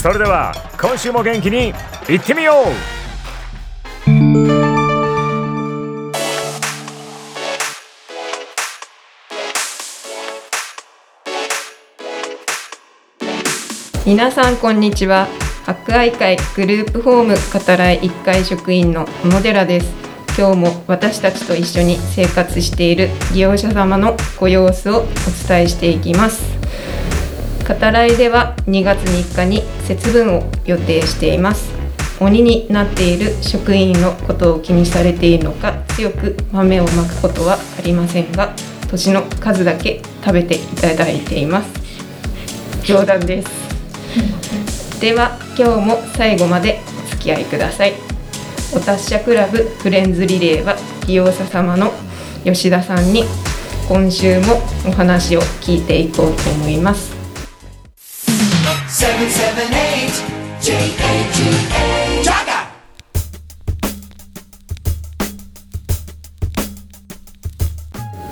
それでは今週も元気にいってみよう。皆さんこんにちは。博愛会グループホーム語らい1階職員の小野寺です。今日も私たちと一緒に生活している利用者様のご様子をお伝えしていきます。語らいでは2月3日に節分を予定しています。鬼になっている職員のことを気にされているのか強く豆をまくことはありませんが年の数だけ食べていただいています。冗談です。では今日も最後までお付き合いください。お達者クラブフレンズリレーは利用者様の吉田さんに今週もお話を聞いていこうと思います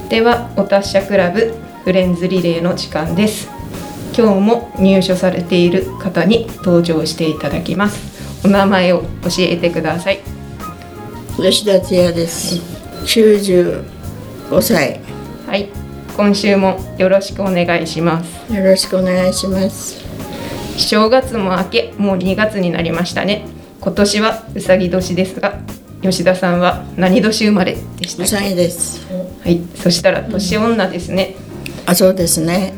ではお達者クラブフレンズリレーの時間です。今日も入所されている方に登場していただきます。お名前を教えてください。吉田千也です。95歳。はい。今週もよろしくお願いします。よろしくお願いします正月も明けもう2月になりましたね。今年はうさぎ年ですが吉田さんは何年生まれでしたうさぎです。はい。そしたら年女ですね、あそうですね。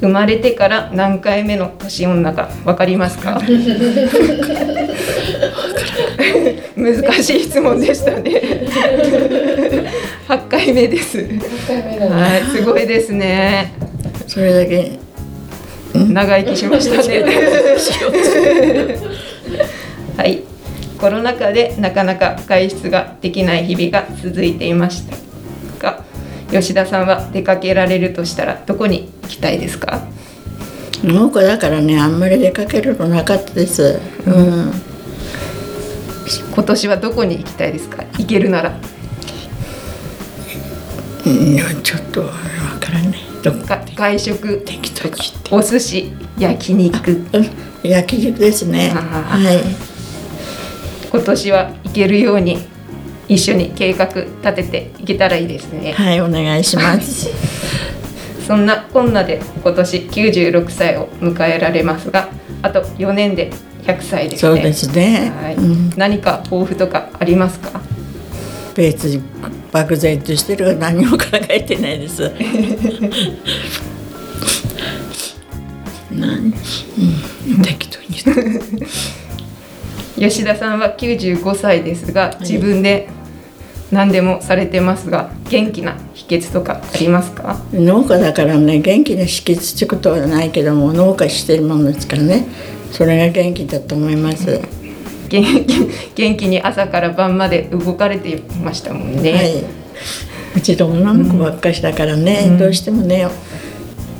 生まれてから何回目の年女かわかりますか？難しい質問でしたね。8回目です。はいすごいですね。それだけ長生きしましたね。はい。コロナ禍でなかなか外出ができない日々が続いていましたが吉田さんは出かけられるとしたらどこに行きたいですか？農家だからねあんまり出かけるのなかったです、うん、今年はどこに行きたいですか？行けるなら。いやちょっと外食お寿司焼肉。焼肉ですね。はい。今年は行けるように一緒に計画立てていけたらいいですね。はいお願いします。そんなこんなで今年96歳を迎えられますがあと4年で100歳ですね。そうですね、何か抱負とかありますか？別に漠然としてる何も考えてないです。何、うん、適当に吉田さんは95歳ですが自分で何でもされてますが元気な秘訣とかありますか？農家だからね元気な秘訣ってことはないけども農家してるものですからね。それが元気だと思います、元気に朝から晩まで動かれていましたもんね、はい、うちと女の子ばっかしだからね、うん、どうしてもね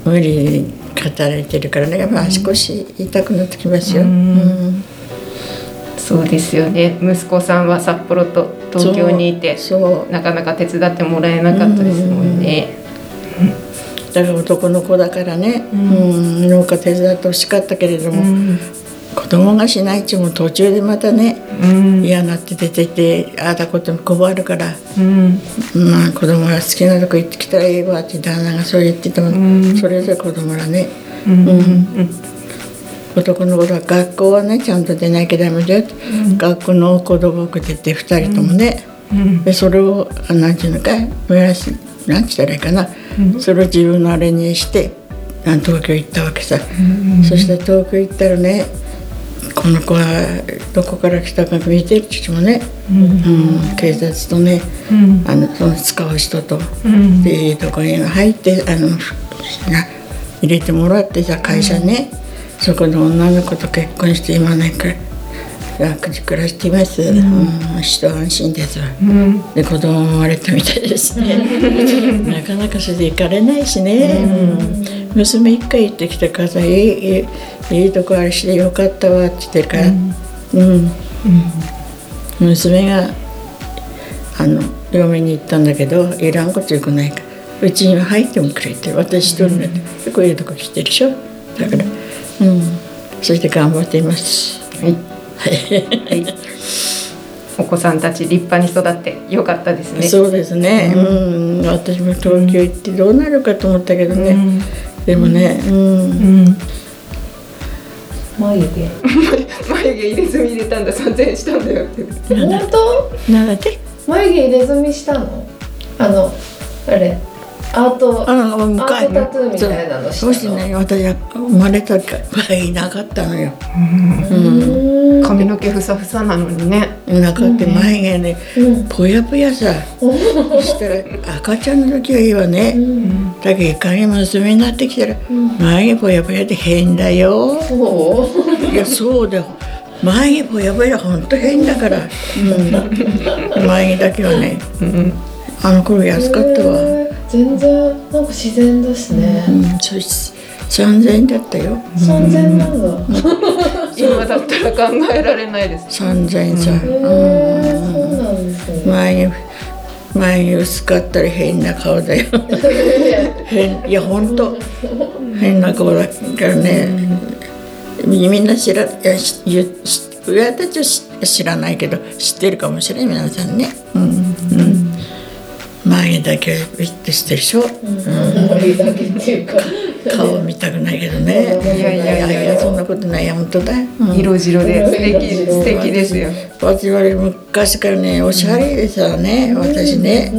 無理働いてるからねやっぱ足腰痛くなってきますよ、うん、うん。そうですよね。息子さんは札幌と東京にいてなかなか手伝ってもらえなかったですもんね。だから男の子だからね、うん、農家手伝ってほしかったけれども、うん、子供がしないっちも途中でまたね、うん、嫌になって出ててああだことも困るから、うん、まあ子供が好きなとこ行ってきたらいいわって旦那がそう言ってても、それぞれ子供らね。うん。男の子は学校はねちゃんと出なきゃダメだよ、うん、学校の子供く出て2人ともね、うん、でそれを何て言うのか燃やし何て言ったらいいかな、それを自分のあれにして東京行ったわけさ、そして東京行ったらねこの子はどこから来たか見てる父もね、うん。警察とね、あのその使う人と、でいいとこに入ってあの入れてもらってさ会社ね、そこの女の子と結婚して今ね楽に暮らしています、うん、一安心ですわ、うん、で子供生まれたみたいです。ね なかなかそれで行かれないしね、うん。娘一回行ってきたからさ「いいとこあれしてよかったわ」って言ってるから、うん、うん。娘があの嫁に行ったんだけどいらんことよくないからうちには入ってもくれて私一人で、うん、こういうとこ来てるでしょ？だからうん。そして頑張っています。はい、はい、お子さんたち立派に育ってよかったですね。そうですね、うん、うん、私も東京行ってどうなるかと思ったけどね、うん。でもねうん、うん眉毛。眉毛入れ墨入れたんだ三千円したんだよって。本当？なんだって？眉毛入れ墨したの？あのあれアートあのアートタトゥーみたいなのしたの？そうしてね私は生まれた時いなかったのよ、うん、髪の毛ふさふさなのにね。なかって眉毛ね、ぽやぽやさ、そしたら赤ちゃんの時はいいわね、だけどいかに娘になってきたら、眉毛ぽやぽやで変だよ。いやそうだよ。眉毛ぽやぽやほんと変だから、うん、眉毛だけはね、あの頃安かったわ全然なんか自然ですね、うん、そう三千円だったよ。三千円なんだ。今だったら考えられないです。三千円さ。うんそうなんですね。前に前に薄かったら変な顔だよ。変いや本当変な顔だからね。みんな知らいや親たちは知らないけど知ってるかもしれない皆さんね。うんうん眉毛だけビッとしてるでしょ、うん、顔見たくないけどね。いやいやいやいや。そんなことないや本当だ、うん、色白で素敵素敵ですよ。私は昔からねおしゃれでさね、うん、私ね、う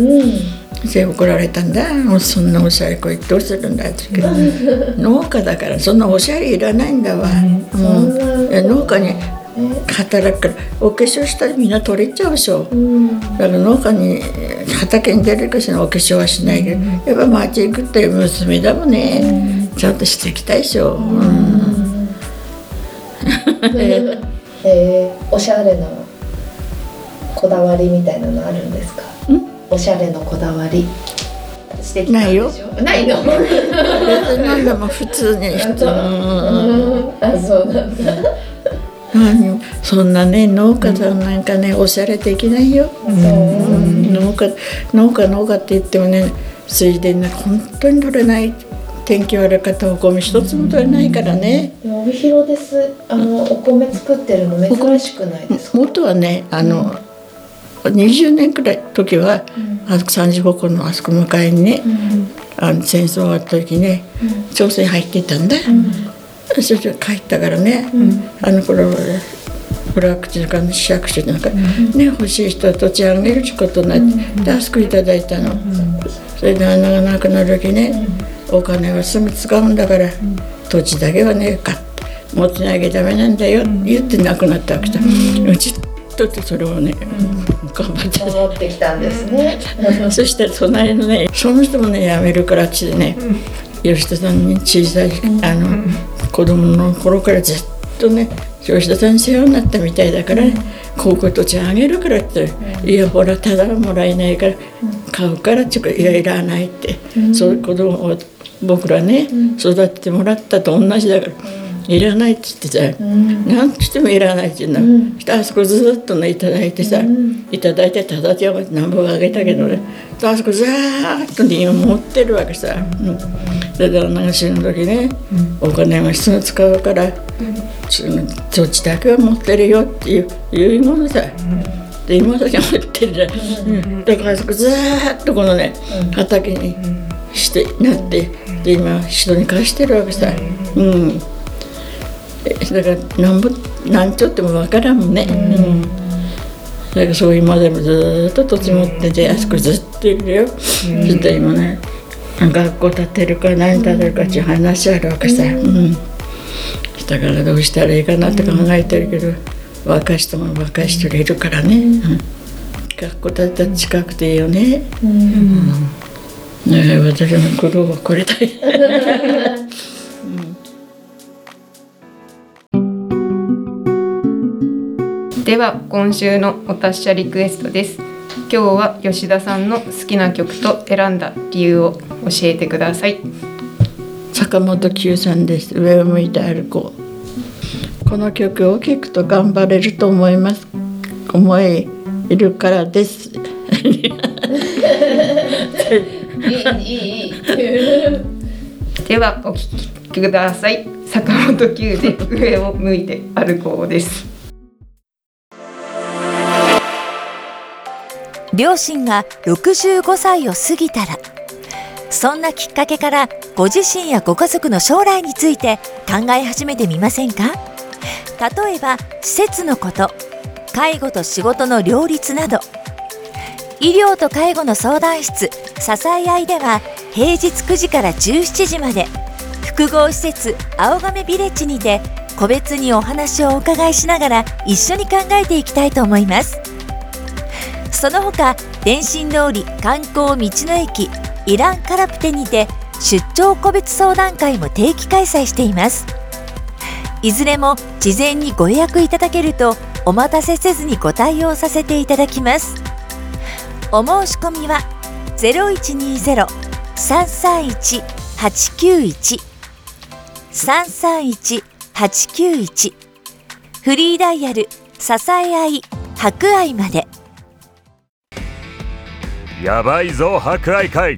ん、で怒られたんだ。もうそんなおしゃれこいどうするんだって言うけど。農家だからそんなおしゃれいらないんだわ、うん。農家に働くからお化粧したらみんな取れちゃうでしょ、うん、だから農家に畑に出るかしらお化粧はしないけど、うん、やっぱ町行くって娘だもんね、うん、ちゃんとしていきたいでしょ、うん、えー、おしゃれなこだわりみたいなのあるんですか？おしゃれのこだわり。ないよ。ないの？別に何でも普通に。普 通あそうなんだそんなね農家さんなんかね、おしゃれできないよ、うん、農家農家農家って言ってもね水田ね本当に取れない天気悪かったお米一つも取れないからね、うん、帯広です。あのお米作ってるの珍しくないですか？元はねあの、うん、20年くらい時は、うん、あそこ三十五湖のあそこ向かいにね、うん、あの戦争終わった時ね、朝鮮入ってたんだ、それで帰ったからね、うん、あの頃村口のか市役所なん。か、ね欲しい人は土地あげるってことになって、であそこいただいたの、それで穴がなくなる時ね、お金はすぐ使うんだから、土地だけはね買って持ってなきゃダメなんだよって言ってなくなったわけだ、うちとってそれをね、頑張って。戻ってきたんですね。そしたら隣のねその人もね辞めるからっちでね、吉田さんに小さいあの、子供の頃からずっとね吉田さんに世話になったみたいだから、ね、高校土地あげるからって、いやほらただもらえないから買うからっていやいらないって、そういう子供を僕らね、育ててもらったと同じだから。いらないって言ってさ、うん、何としてもいらないって言うの、うん、あそこずっとね頂いてさ、うん、頂いてただでなんぼあげたけどね、あそこずーっとね持ってるわけさ、うん、で旦那が死ぬ時ね、お金はすぐ使うから、うん、そっちだけは持ってるよっていういうものさ、で今だけ持ってるじゃん、だからずーっとこのね畑にしてなってで今人に貸してるわけさ、うん。だからなんぼなんちょってもわからんもんね、うん。だからそう今でもずっと土地持っててあそこずっといるよ、そして今ね学校建てるか何建てるかっていう話あるわけさ、うん。だからどうしたらいいかなって考えてるけど、若い人も若い人いるからね、うん。学校建てたら近くていいよね、うん。ね私の苦労はこれだよ。では今週のお達者リクエストです。今日は吉田さんの好きな曲と選んだ理由を教えてください。坂本九さんです。上を向いて歩こう。この曲を聴くと頑張れると思います。思いいるからです。ではお聴きください。坂本九で上を向いて歩こうです。両親が65歳を過ぎたらそんなきっかけからご自身やご家族の将来について考え始めてみませんか？例えば施設のこと介護と仕事の両立など。医療と介護の相談室支え合いでは平日9時から17時まで。複合施設青亀ビレッジにて個別にお話をお伺いしながら一緒に考えていきたいと思います。その他電信通り観光道の駅イランカラプテにて出張個別相談会も定期開催しています。いずれも事前にご予約いただけるとお待たせせずにご対応させていただきます。お申し込みは0120-331-891 331-891フリーダイヤル支え合い博愛まで。やばいぞ博愛会。